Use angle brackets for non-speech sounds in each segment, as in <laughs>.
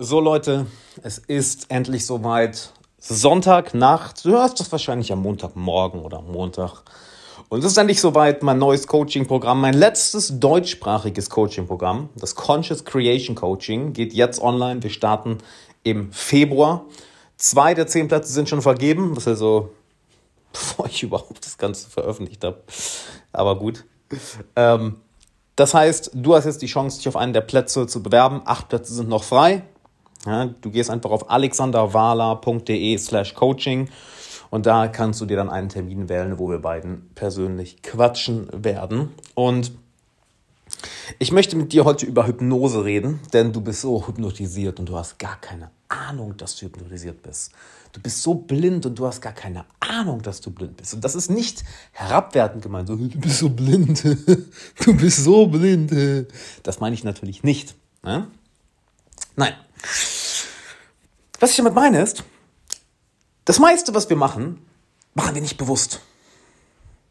So Leute, es ist endlich soweit. Sonntagnacht. Du hörst das wahrscheinlich am Montagmorgen oder Montag. Und es ist endlich soweit, mein neues Coaching-Programm, mein letztes deutschsprachiges Coaching-Programm, das Conscious Creation Coaching, geht jetzt online. Wir starten im Februar. Zwei der zehn Plätze sind schon vergeben. Das ist also, <laughs> bevor ich überhaupt das Ganze veröffentlicht habe. Aber gut. Ähm, das heißt, du hast jetzt die Chance, dich auf einen der Plätze zu bewerben. Acht Plätze sind noch frei. Ja, du gehst einfach auf alexanderwala.de slash coaching und da kannst du dir dann einen Termin wählen, wo wir beiden persönlich quatschen werden. Und ich möchte mit dir heute über Hypnose reden, denn du bist so hypnotisiert und du hast gar keine Ahnung, dass du hypnotisiert bist. Du bist so blind und du hast gar keine Ahnung, dass du blind bist. Und das ist nicht herabwertend gemeint, so, du bist so blind, <laughs> du bist so blind. Das meine ich natürlich nicht. Ne? Nein. Was ich damit meine ist, das meiste, was wir machen, machen wir nicht bewusst.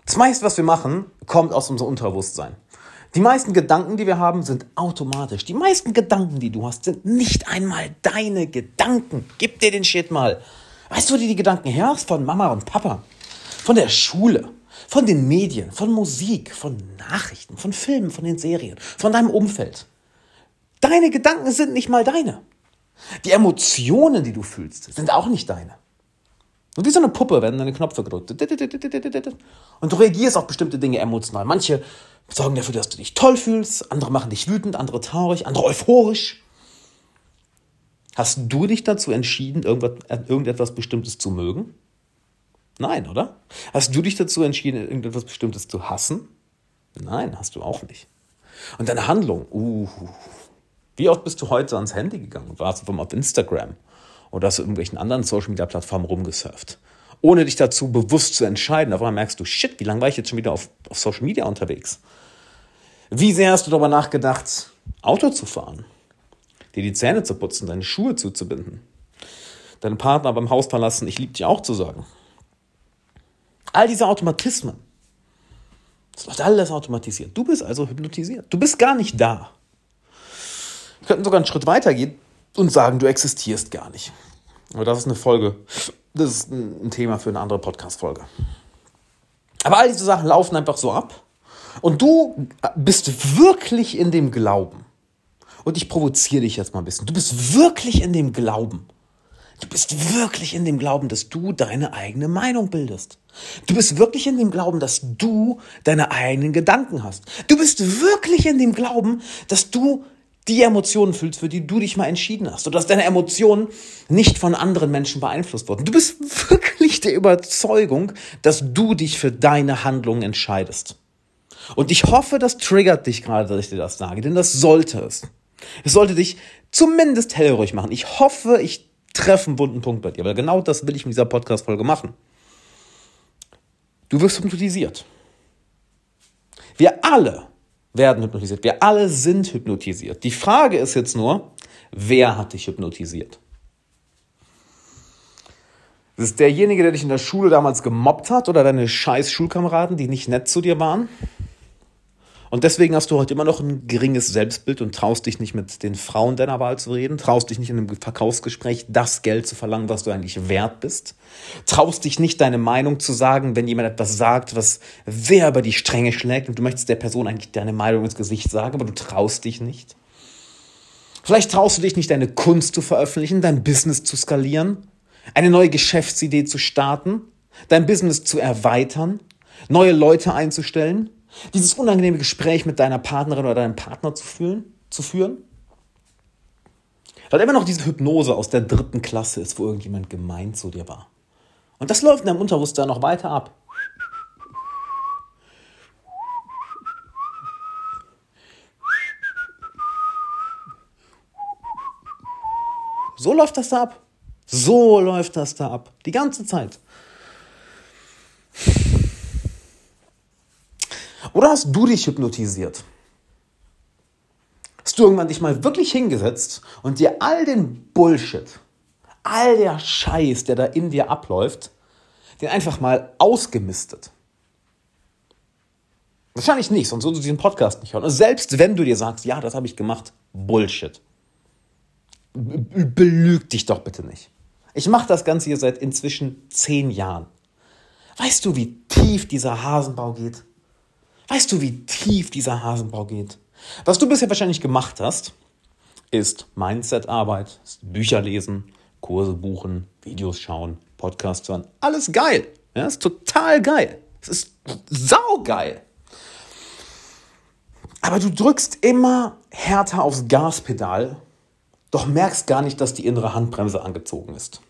Das meiste, was wir machen, kommt aus unserem Unterbewusstsein. Die meisten Gedanken, die wir haben, sind automatisch. Die meisten Gedanken, die du hast, sind nicht einmal deine Gedanken. Gib dir den Shit mal. Weißt du, wo du die Gedanken her hast? Von Mama und Papa. Von der Schule. Von den Medien. Von Musik. Von Nachrichten. Von Filmen. Von den Serien. Von deinem Umfeld. Deine Gedanken sind nicht mal deine. Die Emotionen, die du fühlst, sind auch nicht deine. Und wie so eine Puppe werden deine Knöpfe gedrückt. Und du reagierst auf bestimmte Dinge emotional. Manche sorgen dafür, dass du dich toll fühlst, andere machen dich wütend, andere traurig, andere euphorisch. Hast du dich dazu entschieden, irgendetwas Bestimmtes zu mögen? Nein, oder? Hast du dich dazu entschieden, irgendetwas Bestimmtes zu hassen? Nein, hast du auch nicht. Und deine Handlung, uh, wie oft bist du heute ans Handy gegangen? Warst du auf Instagram? Oder hast du irgendwelchen anderen Social Media Plattformen rumgesurft? Ohne dich dazu bewusst zu entscheiden. Auf einmal merkst du, shit, wie lange war ich jetzt schon wieder auf, auf Social Media unterwegs? Wie sehr hast du darüber nachgedacht, Auto zu fahren? Dir die Zähne zu putzen, deine Schuhe zuzubinden? Deinen Partner beim Haus verlassen, ich liebe dich auch zu sagen? All diese Automatismen. Das läuft alles automatisiert. Du bist also hypnotisiert. Du bist gar nicht da. Könnten sogar einen Schritt weiter gehen und sagen, du existierst gar nicht. Aber das ist eine Folge, das ist ein Thema für eine andere Podcast-Folge. Aber all diese Sachen laufen einfach so ab. Und du bist wirklich in dem Glauben. Und ich provoziere dich jetzt mal ein bisschen. Du bist wirklich in dem Glauben. Du bist wirklich in dem Glauben, dass du deine eigene Meinung bildest. Du bist wirklich in dem Glauben, dass du deine eigenen Gedanken hast. Du bist wirklich in dem Glauben, dass du die Emotionen fühlst, für die du dich mal entschieden hast. Und dass deine Emotionen nicht von anderen Menschen beeinflusst wurden. Du bist <laughs> wirklich der Überzeugung, dass du dich für deine Handlungen entscheidest. Und ich hoffe, das triggert dich gerade, dass ich dir das sage, denn das sollte es. Es sollte dich zumindest hellruhig machen. Ich hoffe, ich treffe einen bunten Punkt bei dir, weil genau das will ich mit dieser Podcast-Folge machen. Du wirst hypnotisiert. Wir alle werden hypnotisiert. Wir alle sind hypnotisiert. Die Frage ist jetzt nur, wer hat dich hypnotisiert? Ist es derjenige, der dich in der Schule damals gemobbt hat oder deine scheiß Schulkameraden, die nicht nett zu dir waren? Und deswegen hast du heute immer noch ein geringes Selbstbild und traust dich nicht mit den Frauen deiner Wahl zu reden, traust dich nicht in einem Verkaufsgespräch das Geld zu verlangen, was du eigentlich wert bist, traust dich nicht deine Meinung zu sagen, wenn jemand etwas sagt, was sehr über die Stränge schlägt und du möchtest der Person eigentlich deine Meinung ins Gesicht sagen, aber du traust dich nicht. Vielleicht traust du dich nicht, deine Kunst zu veröffentlichen, dein Business zu skalieren, eine neue Geschäftsidee zu starten, dein Business zu erweitern, neue Leute einzustellen dieses unangenehme Gespräch mit deiner Partnerin oder deinem Partner zu führen, zu führen. Weil immer noch diese Hypnose aus der dritten Klasse ist, wo irgendjemand gemein zu dir war. Und das läuft in deinem Unterbewusstsein noch weiter ab. So läuft das da ab. So läuft das da ab. Die ganze Zeit. Oder hast du dich hypnotisiert? Hast du irgendwann dich mal wirklich hingesetzt und dir all den Bullshit, all der Scheiß, der da in dir abläuft, den einfach mal ausgemistet? Wahrscheinlich nicht, sonst würdest du diesen Podcast nicht hören. Und selbst wenn du dir sagst, ja, das habe ich gemacht, Bullshit. belüg dich doch bitte nicht. Ich mache das Ganze hier seit inzwischen zehn Jahren. Weißt du, wie tief dieser Hasenbau geht? Weißt du, wie tief dieser Hasenbau geht? Was du bisher wahrscheinlich gemacht hast, ist Mindset-Arbeit, Bücher lesen, Kurse buchen, Videos schauen, Podcasts hören. Alles geil. Ja, ist total geil. Es ist saugeil. Aber du drückst immer härter aufs Gaspedal, doch merkst gar nicht, dass die innere Handbremse angezogen ist.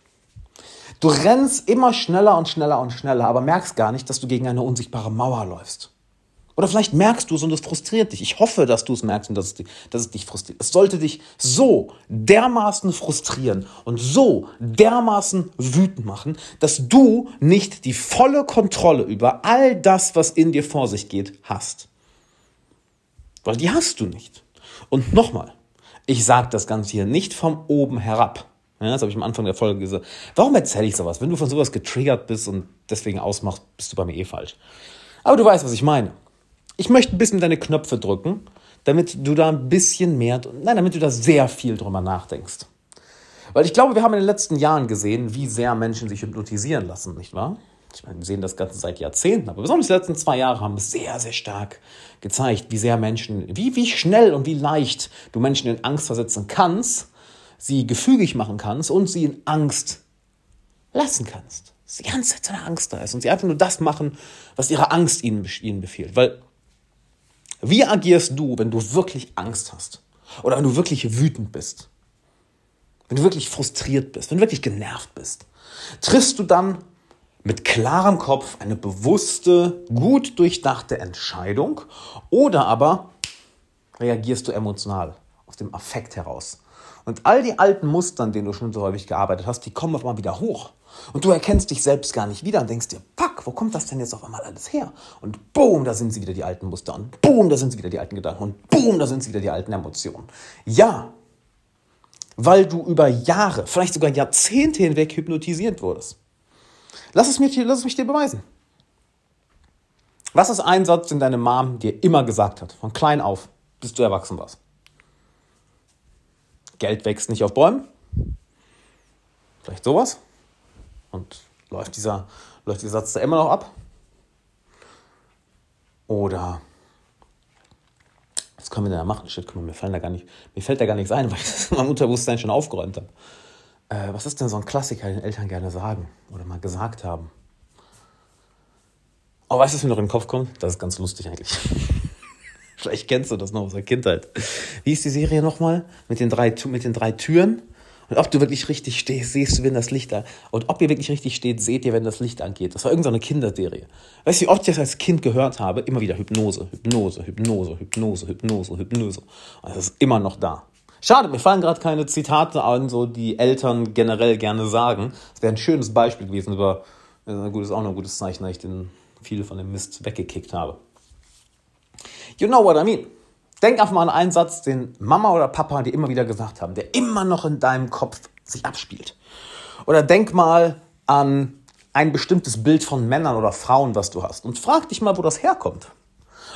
Du rennst immer schneller und schneller und schneller, aber merkst gar nicht, dass du gegen eine unsichtbare Mauer läufst. Oder vielleicht merkst du es und es frustriert dich. Ich hoffe, dass du es merkst und dass es, dich, dass es dich frustriert. Es sollte dich so dermaßen frustrieren und so dermaßen wütend machen, dass du nicht die volle Kontrolle über all das, was in dir vor sich geht, hast. Weil die hast du nicht. Und nochmal, ich sage das Ganze hier nicht vom oben herab. Ja, das habe ich am Anfang der Folge gesagt. Warum erzähle ich sowas? Wenn du von sowas getriggert bist und deswegen ausmachst, bist du bei mir eh falsch. Aber du weißt, was ich meine. Ich möchte ein bisschen deine Knöpfe drücken, damit du da ein bisschen mehr, nein, damit du da sehr viel drüber nachdenkst. Weil ich glaube, wir haben in den letzten Jahren gesehen, wie sehr Menschen sich hypnotisieren lassen, nicht wahr? Ich meine, wir sehen das Ganze seit Jahrzehnten, aber besonders die letzten zwei Jahre haben es sehr, sehr stark gezeigt, wie sehr Menschen, wie, wie schnell und wie leicht du Menschen in Angst versetzen kannst, sie gefügig machen kannst und sie in Angst lassen kannst. Dass die ganze Zeit eine Angst da ist und sie einfach nur das machen, was ihre Angst ihnen, ihnen befiehlt. Weil wie agierst du, wenn du wirklich Angst hast? Oder wenn du wirklich wütend bist? Wenn du wirklich frustriert bist? Wenn du wirklich genervt bist? Triffst du dann mit klarem Kopf eine bewusste, gut durchdachte Entscheidung? Oder aber reagierst du emotional aus dem Affekt heraus? Und all die alten Muster, an denen du schon so häufig gearbeitet hast, die kommen auf einmal wieder hoch. Und du erkennst dich selbst gar nicht wieder und denkst dir, fuck, wo kommt das denn jetzt auf einmal alles her? Und boom, da sind sie wieder die alten Muster. Und boom, da sind sie wieder die alten Gedanken. Und boom, da sind sie wieder die alten Emotionen. Ja, weil du über Jahre, vielleicht sogar Jahrzehnte hinweg hypnotisiert wurdest. Lass es, mir, lass es mich dir beweisen. Was ist ein Satz, den deine Mom dir immer gesagt hat, von klein auf, bis du erwachsen warst? Geld wächst nicht auf Bäumen? Vielleicht sowas? Und läuft dieser, läuft dieser Satz da immer noch ab? Oder was können wir denn da machen? Shit, mir, fallen da gar nicht, mir fällt da gar nichts ein, <laughs> weil ich das in meinem Unterbewusstsein schon aufgeräumt habe. Äh, was ist denn so ein Klassiker, den Eltern gerne sagen oder mal gesagt haben? Oh, weißt du, was mir noch in den Kopf kommt? Das ist ganz lustig eigentlich. <laughs> Vielleicht kennst du das noch aus der Kindheit. Wie ist die Serie nochmal? Mit den drei, mit den drei Türen? Und ob du wirklich richtig stehst, siehst du, wenn das Licht an. Und ob ihr wirklich richtig steht, seht ihr, wenn das Licht angeht. Das war irgendeine Kinderserie. Weißt du, wie oft ich das als Kind gehört habe? Immer wieder Hypnose, Hypnose, Hypnose, Hypnose, Hypnose, Hypnose. Und das ist immer noch da. Schade, mir fallen gerade keine Zitate an, so die Eltern generell gerne sagen. Das wäre ein schönes Beispiel gewesen, aber gut, ist auch noch ein gutes Zeichen, dass ich den viele von dem Mist weggekickt habe. You know what I mean? Denk einfach mal an einen Satz, den Mama oder Papa dir immer wieder gesagt haben, der immer noch in deinem Kopf sich abspielt. Oder denk mal an ein bestimmtes Bild von Männern oder Frauen, was du hast. Und frag dich mal, wo das herkommt.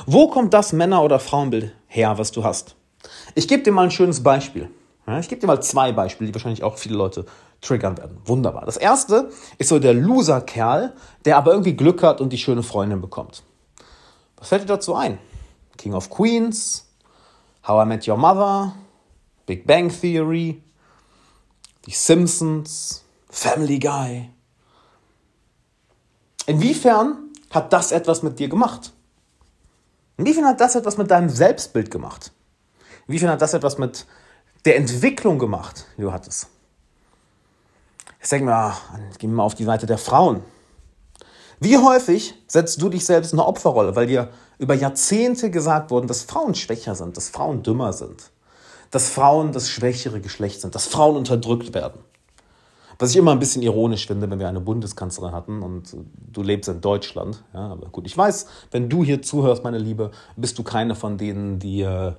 Wo kommt das Männer- oder Frauenbild her, was du hast? Ich gebe dir mal ein schönes Beispiel. ich gebe dir mal zwei Beispiele, die wahrscheinlich auch viele Leute triggern werden. Wunderbar. Das erste ist so der Loser-Kerl, der aber irgendwie Glück hat und die schöne Freundin bekommt. Was fällt dir dazu ein? King of Queens, How I Met Your Mother, Big Bang Theory, Die Simpsons, Family Guy. Inwiefern hat das etwas mit dir gemacht? Inwiefern hat das etwas mit deinem Selbstbild gemacht? Inwiefern hat das etwas mit der Entwicklung gemacht, die du hattest? Jetzt denken wir, gehen wir mal auf die Seite der Frauen. Wie häufig setzt du dich selbst in eine Opferrolle, weil dir über Jahrzehnte gesagt wurde, dass Frauen schwächer sind, dass Frauen dümmer sind, dass Frauen das schwächere Geschlecht sind, dass Frauen unterdrückt werden. Was ich immer ein bisschen ironisch finde, wenn wir eine Bundeskanzlerin hatten und du lebst in Deutschland. Ja, aber gut, ich weiß, wenn du hier zuhörst, meine Liebe, bist du keine von denen, die äh,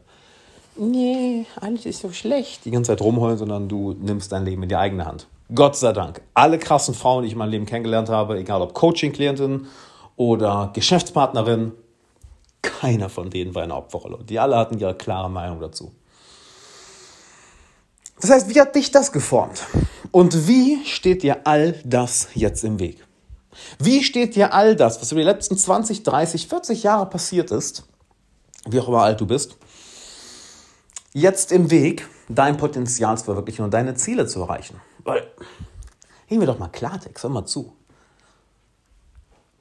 nee, eigentlich ist so schlecht, die ganze Zeit rumheulen, sondern du nimmst dein Leben in die eigene Hand. Gott sei Dank. Alle krassen Frauen, die ich in meinem Leben kennengelernt habe, egal ob Coaching-Klientin oder Geschäftspartnerin, keiner von denen war eine Opferrolle. Die alle hatten ihre klare Meinung dazu. Das heißt, wie hat dich das geformt? Und wie steht dir all das jetzt im Weg? Wie steht dir all das, was über die letzten 20, 30, 40 Jahre passiert ist, wie auch immer alt du bist, jetzt im Weg, dein Potenzial zu verwirklichen und deine Ziele zu erreichen? Gehen wir doch mal Klartext, hör mal zu.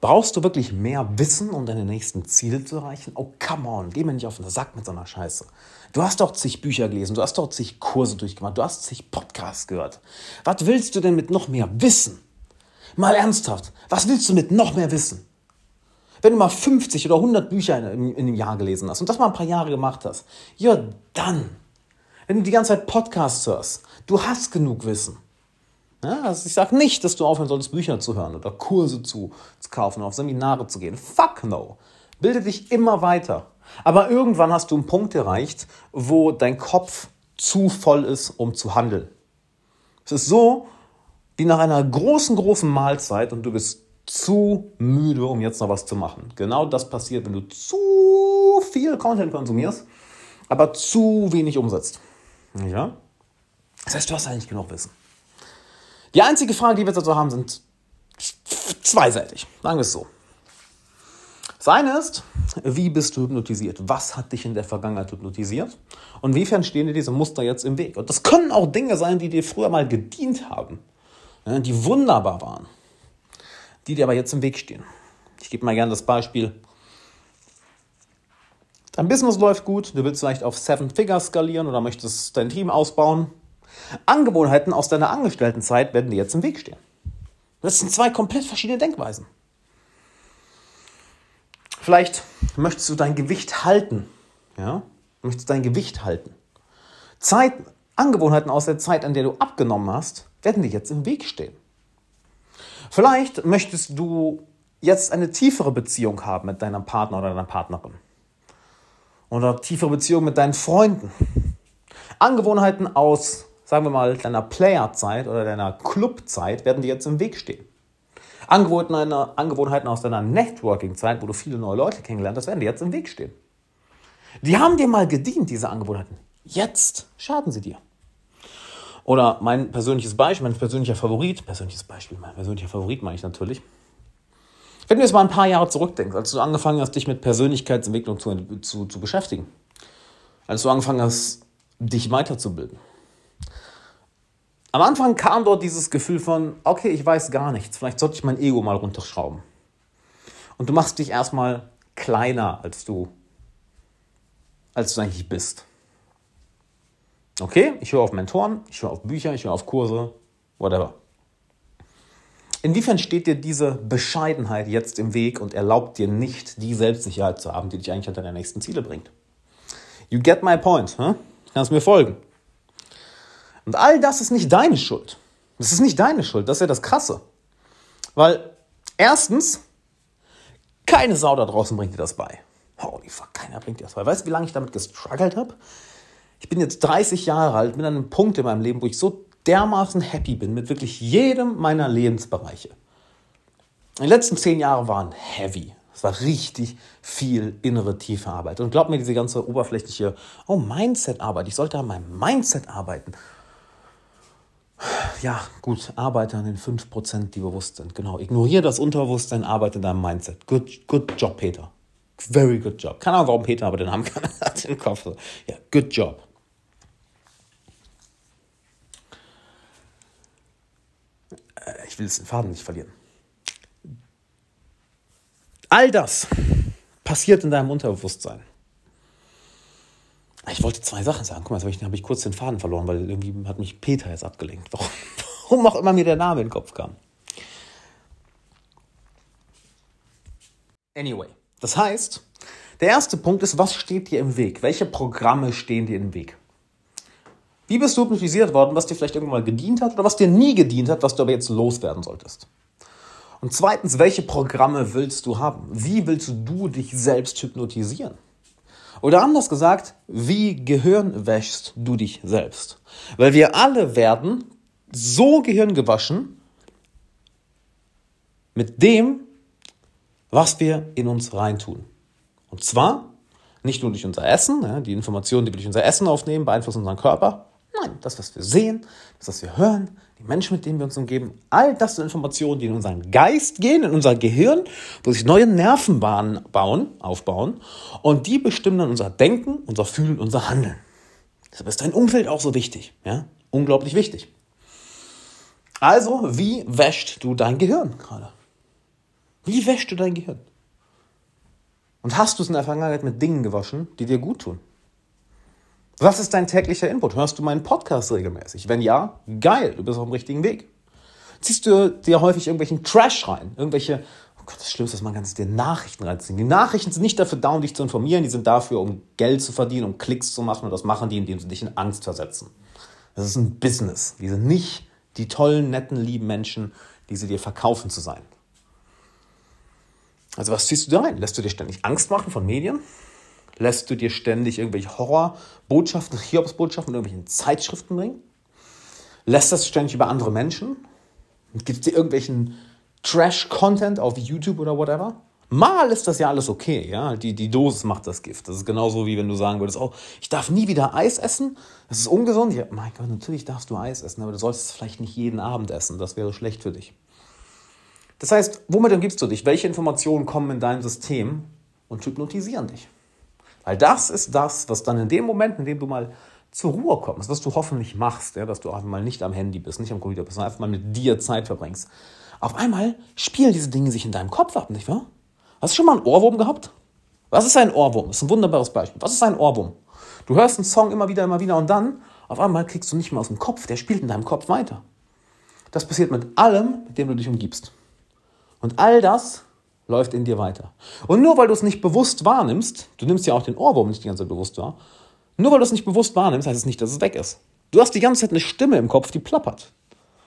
Brauchst du wirklich mehr Wissen, um deine nächsten Ziele zu erreichen? Oh, come on, geh mir nicht auf den Sack mit so einer Scheiße. Du hast doch zig Bücher gelesen, du hast doch zig Kurse durchgemacht, du hast zig Podcasts gehört. Was willst du denn mit noch mehr Wissen? Mal ernsthaft, was willst du mit noch mehr Wissen? Wenn du mal 50 oder 100 Bücher in, in, einem Jahr gelesen hast und das mal ein paar Jahre gemacht hast, ja dann. Wenn du die ganze Zeit Podcasts hörst, du hast genug Wissen. Ja, also ich sage nicht, dass du aufhören solltest, Bücher zu hören oder Kurse zu, zu kaufen, auf Seminare zu gehen. Fuck no. Bilde dich immer weiter. Aber irgendwann hast du einen Punkt erreicht, wo dein Kopf zu voll ist, um zu handeln. Es ist so wie nach einer großen, großen Mahlzeit und du bist zu müde, um jetzt noch was zu machen. Genau das passiert, wenn du zu viel Content konsumierst, aber zu wenig umsetzt. Ja? Das heißt, du hast eigentlich genug Wissen. Die einzige Frage, die wir dazu haben, sind zweiseitig. Sagen wir es so. Das eine ist, wie bist du hypnotisiert? Was hat dich in der Vergangenheit hypnotisiert? Und inwiefern stehen dir diese Muster jetzt im Weg? Und das können auch Dinge sein, die dir früher mal gedient haben, die wunderbar waren, die dir aber jetzt im Weg stehen. Ich gebe mal gerne das Beispiel. Dein Business läuft gut, du willst vielleicht auf Seven Figures skalieren oder möchtest dein Team ausbauen Angewohnheiten aus deiner Angestelltenzeit werden dir jetzt im Weg stehen. Das sind zwei komplett verschiedene Denkweisen. Vielleicht möchtest du dein Gewicht halten. Ja? Möchtest dein Gewicht halten. Zeit, Angewohnheiten aus der Zeit, an der du abgenommen hast, werden dir jetzt im Weg stehen. Vielleicht möchtest du jetzt eine tiefere Beziehung haben mit deinem Partner oder deiner Partnerin. Oder tiefere Beziehung mit deinen Freunden. Angewohnheiten aus sagen wir mal, deiner Playerzeit oder deiner Clubzeit werden dir jetzt im Weg stehen. Angewohnheiten aus deiner Networking-Zeit, wo du viele neue Leute kennengelernt hast, werden dir jetzt im Weg stehen. Die haben dir mal gedient, diese Angewohnheiten. Jetzt schaden sie dir. Oder mein persönliches Beispiel, mein persönlicher Favorit, persönliches Beispiel, mein persönlicher Favorit meine ich natürlich. Wenn du jetzt mal ein paar Jahre zurückdenkst, als du angefangen hast, dich mit Persönlichkeitsentwicklung zu, zu, zu beschäftigen, als du angefangen hast, dich weiterzubilden, am Anfang kam dort dieses Gefühl von, okay, ich weiß gar nichts, vielleicht sollte ich mein Ego mal runterschrauben. Und du machst dich erstmal kleiner, als du, als du eigentlich bist. Okay, ich höre auf Mentoren, ich höre auf Bücher, ich höre auf Kurse, whatever. Inwiefern steht dir diese Bescheidenheit jetzt im Weg und erlaubt dir nicht, die Selbstsicherheit zu haben, die dich eigentlich an deine nächsten Ziele bringt? You get my point, huh? Kannst mir folgen? Und all das ist nicht deine Schuld. Das ist nicht deine Schuld, das ist ja das Krasse. Weil erstens, keine Sau da draußen bringt dir das bei. Holy fuck, keiner bringt dir das bei. Weißt du, wie lange ich damit gestruggelt habe? Ich bin jetzt 30 Jahre alt, bin an einem Punkt in meinem Leben, wo ich so dermaßen happy bin mit wirklich jedem meiner Lebensbereiche. Die letzten zehn Jahre waren heavy. Es war richtig viel innere tiefe Arbeit. Und glaub mir, diese ganze oberflächliche, oh, Mindset-Arbeit, ich sollte an meinem Mindset arbeiten ja, gut, arbeite an den 5%, die bewusst sind. Genau, ignoriere das Unterbewusstsein, arbeite in deinem Mindset. Good, good job, Peter. Very good job. Keine Ahnung, warum Peter aber den Namen <laughs> hat im Kopf. Ja, good job. Äh, ich will den Faden nicht verlieren. All das passiert in deinem Unterbewusstsein. Ich wollte zwei Sachen sagen. Guck mal, jetzt habe ich, kurz den Faden verloren, weil irgendwie hat mich Peter jetzt abgelenkt. Warum, <laughs> warum auch immer mir der Name in den Kopf kam. Anyway, das heißt, der erste Punkt ist, was steht dir im Weg? Welche Programme stehen dir im Weg? Wie bist du hypnotisiert worden, was dir vielleicht irgendwann mal gedient hat oder was dir nie gedient hat, was du aber jetzt loswerden solltest? Und zweitens, welche Programme willst du haben? Wie willst du dich selbst hypnotisieren? Oder anders gesagt, wie Gehirn wäschst du dich selbst? Weil wir alle werden so Gehirn gewaschen mit dem, was wir in uns reintun. Und zwar nicht nur durch unser Essen, die Informationen, die wir durch unser Essen aufnehmen, beeinflussen unseren Körper. Nein, das, was wir sehen, das, was wir hören, die Menschen, mit denen wir uns umgeben, all das sind Informationen, die in unseren Geist gehen, in unser Gehirn, wo sich neue Nervenbahnen bauen, aufbauen und die bestimmen dann unser Denken, unser Fühlen, unser Handeln. Deshalb ist dein Umfeld auch so wichtig, ja? Unglaublich wichtig. Also, wie wäscht du dein Gehirn gerade? Wie wäschst du dein Gehirn? Und hast du es in der Vergangenheit mit Dingen gewaschen, die dir gut tun? Was ist dein täglicher Input? Hörst du meinen Podcast regelmäßig? Wenn ja, geil, du bist auf dem richtigen Weg. Ziehst du dir häufig irgendwelchen Trash rein? Irgendwelche, oh Gott, das Schlimmste ist, man kann dir Nachrichten reinziehen. Die Nachrichten sind nicht dafür da, um dich zu informieren, die sind dafür, um Geld zu verdienen, um Klicks zu machen und das machen die, indem sie dich in Angst versetzen. Das ist ein Business. Die sind nicht die tollen, netten, lieben Menschen, die sie dir verkaufen zu sein. Also was ziehst du da rein? Lässt du dir ständig Angst machen von Medien? Lässt du dir ständig irgendwelche Horrorbotschaften, Hiobsbotschaften in irgendwelchen Zeitschriften bringen? Lässt das ständig über andere Menschen? Gibt es dir irgendwelchen Trash-Content auf YouTube oder whatever? Mal ist das ja alles okay, ja. Die, die Dosis macht das Gift. Das ist genauso wie wenn du sagen würdest, oh, ich darf nie wieder Eis essen. Das ist ungesund. Ja, mein Gott, natürlich darfst du Eis essen, aber du solltest es vielleicht nicht jeden Abend essen. Das wäre schlecht für dich. Das heißt, womit umgibst du dich? Welche Informationen kommen in dein System und hypnotisieren dich? Weil das ist das, was dann in dem Moment, in dem du mal zur Ruhe kommst, was du hoffentlich machst, ja, dass du einfach mal nicht am Handy bist, nicht am Computer bist, sondern einfach mal mit dir Zeit verbringst. Auf einmal spielen diese Dinge sich in deinem Kopf ab, nicht wahr? Hast du schon mal einen Ohrwurm gehabt? Was ist ein Ohrwurm? Das ist ein wunderbares Beispiel. Was ist ein Ohrwurm? Du hörst einen Song immer wieder, immer wieder und dann auf einmal kriegst du nicht mehr aus dem Kopf, der spielt in deinem Kopf weiter. Das passiert mit allem, mit dem du dich umgibst. Und all das läuft in dir weiter. Und nur weil du es nicht bewusst wahrnimmst, du nimmst ja auch den Ohrwurm nicht die ganze Zeit bewusst wahr, nur weil du es nicht bewusst wahrnimmst, heißt es nicht, dass es weg ist. Du hast die ganze Zeit eine Stimme im Kopf, die plappert.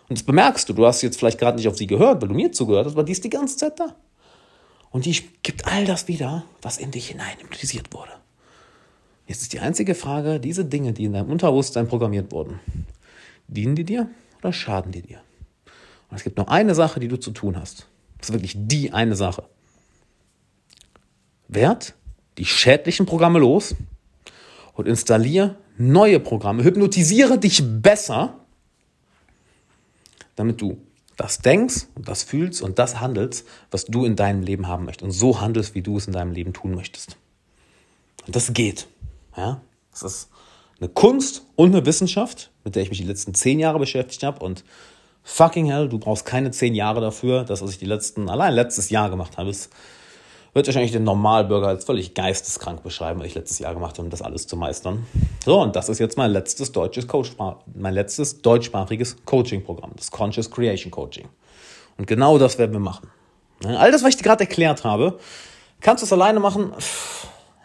Und das bemerkst du. Du hast jetzt vielleicht gerade nicht auf sie gehört, weil du mir zugehört hast, aber die ist die ganze Zeit da. Und die gibt all das wieder, was in dich hinein implementiert wurde. Jetzt ist die einzige Frage, diese Dinge, die in deinem Unterbewusstsein programmiert wurden, dienen die dir oder schaden die dir? Und es gibt nur eine Sache, die du zu tun hast. Das ist wirklich die eine Sache. Werd die schädlichen Programme los und installiere neue Programme. Hypnotisiere dich besser, damit du das denkst und das fühlst und das handelst, was du in deinem Leben haben möchtest und so handelst, wie du es in deinem Leben tun möchtest. Und das geht. Ja? Das ist eine Kunst und eine Wissenschaft, mit der ich mich die letzten zehn Jahre beschäftigt habe und fucking hell, du brauchst keine zehn Jahre dafür. Das, was ich die letzten, allein letztes Jahr gemacht habe, ist wird wahrscheinlich den Normalbürger als völlig geisteskrank beschreiben, was ich letztes Jahr gemacht habe, um das alles zu meistern. So, und das ist jetzt mein letztes deutsches Coach, mein letztes deutschsprachiges Coaching-Programm, das Conscious Creation Coaching. Und genau das werden wir machen. All das, was ich dir gerade erklärt habe, kannst du es alleine machen.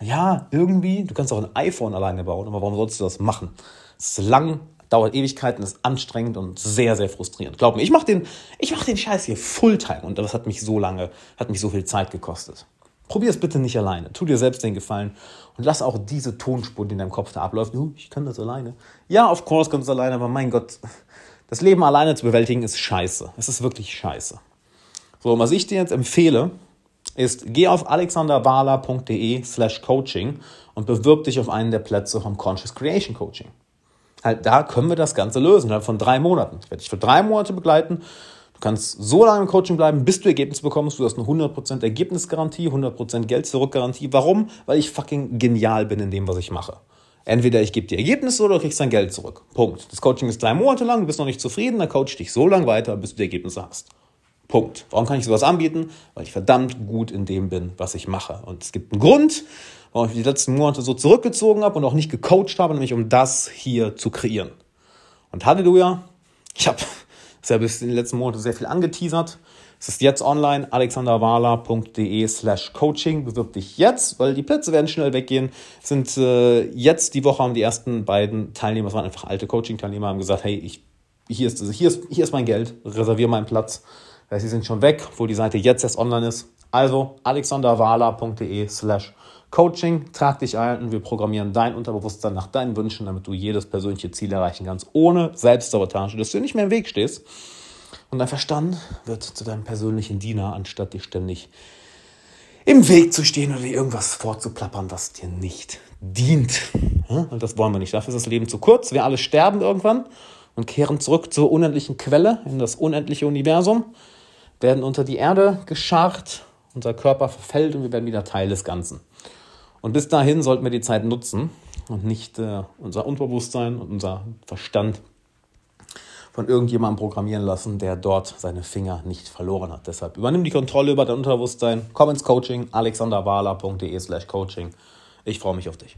Ja, irgendwie. Du kannst auch ein iPhone alleine bauen, aber warum sollst du das machen? Es ist lang, dauert Ewigkeiten, ist anstrengend und sehr, sehr frustrierend. Glaub mir, ich mache den, mach den Scheiß hier Fulltime und das hat mich so lange, hat mich so viel Zeit gekostet. Probier es bitte nicht alleine. Tu dir selbst den Gefallen und lass auch diese Tonspur, die in deinem Kopf da abläuft. Oh, ich kann das alleine. Ja, of course kannst du alleine, aber mein Gott, das Leben alleine zu bewältigen ist scheiße. Es ist wirklich scheiße. So, was ich dir jetzt empfehle, ist, geh auf alexanderwala.de slash coaching und bewirb dich auf einen der Plätze vom Conscious Creation Coaching. Halt, da können wir das Ganze lösen, innerhalb von drei Monaten. Ich werde dich für drei Monate begleiten kannst so lange im Coaching bleiben, bis du Ergebnisse bekommst. Du hast eine 100% Ergebnisgarantie, 100% Geld zurückgarantie. Warum? Weil ich fucking genial bin in dem, was ich mache. Entweder ich gebe dir Ergebnisse oder du kriegst dein Geld zurück. Punkt. Das Coaching ist drei Monate lang, du bist noch nicht zufrieden, dann coach dich so lange weiter, bis du die Ergebnisse hast. Punkt. Warum kann ich sowas anbieten? Weil ich verdammt gut in dem bin, was ich mache. Und es gibt einen Grund, warum ich die letzten Monate so zurückgezogen habe und auch nicht gecoacht habe, nämlich um das hier zu kreieren. Und Halleluja, ich habe ist ja bis in den letzten Monaten sehr viel angeteasert. Es ist jetzt online, alexanderwala.de slash coaching. Bewirb dich jetzt, weil die Plätze werden schnell weggehen. Sind äh, jetzt die Woche haben die ersten beiden Teilnehmer, das waren einfach alte Coaching-Teilnehmer, haben gesagt, hey, ich, hier, ist, hier, ist, hier ist mein Geld, reserviere meinen Platz. Sie sind schon weg, obwohl die Seite jetzt erst online ist. Also alexanderwala.de slash coaching. Trag dich ein und wir programmieren dein Unterbewusstsein nach deinen Wünschen, damit du jedes persönliche Ziel erreichen kannst, ohne Selbstsabotage, dass du nicht mehr im Weg stehst. Und dein Verstand wird zu deinem persönlichen Diener, anstatt dich ständig im Weg zu stehen oder dir irgendwas vorzuplappern, was dir nicht dient. Ja, das wollen wir nicht. Dafür ist das Leben zu kurz. Wir alle sterben irgendwann und kehren zurück zur unendlichen Quelle, in das unendliche Universum, werden unter die Erde gescharrt, unser Körper verfällt und wir werden wieder Teil des Ganzen. Und bis dahin sollten wir die Zeit nutzen und nicht äh, unser Unterbewusstsein und unser Verstand von irgendjemandem programmieren lassen, der dort seine Finger nicht verloren hat. Deshalb übernimm die Kontrolle über dein Unterbewusstsein. Komm ins Coaching, alexanderwahler.de slash coaching. Ich freue mich auf dich.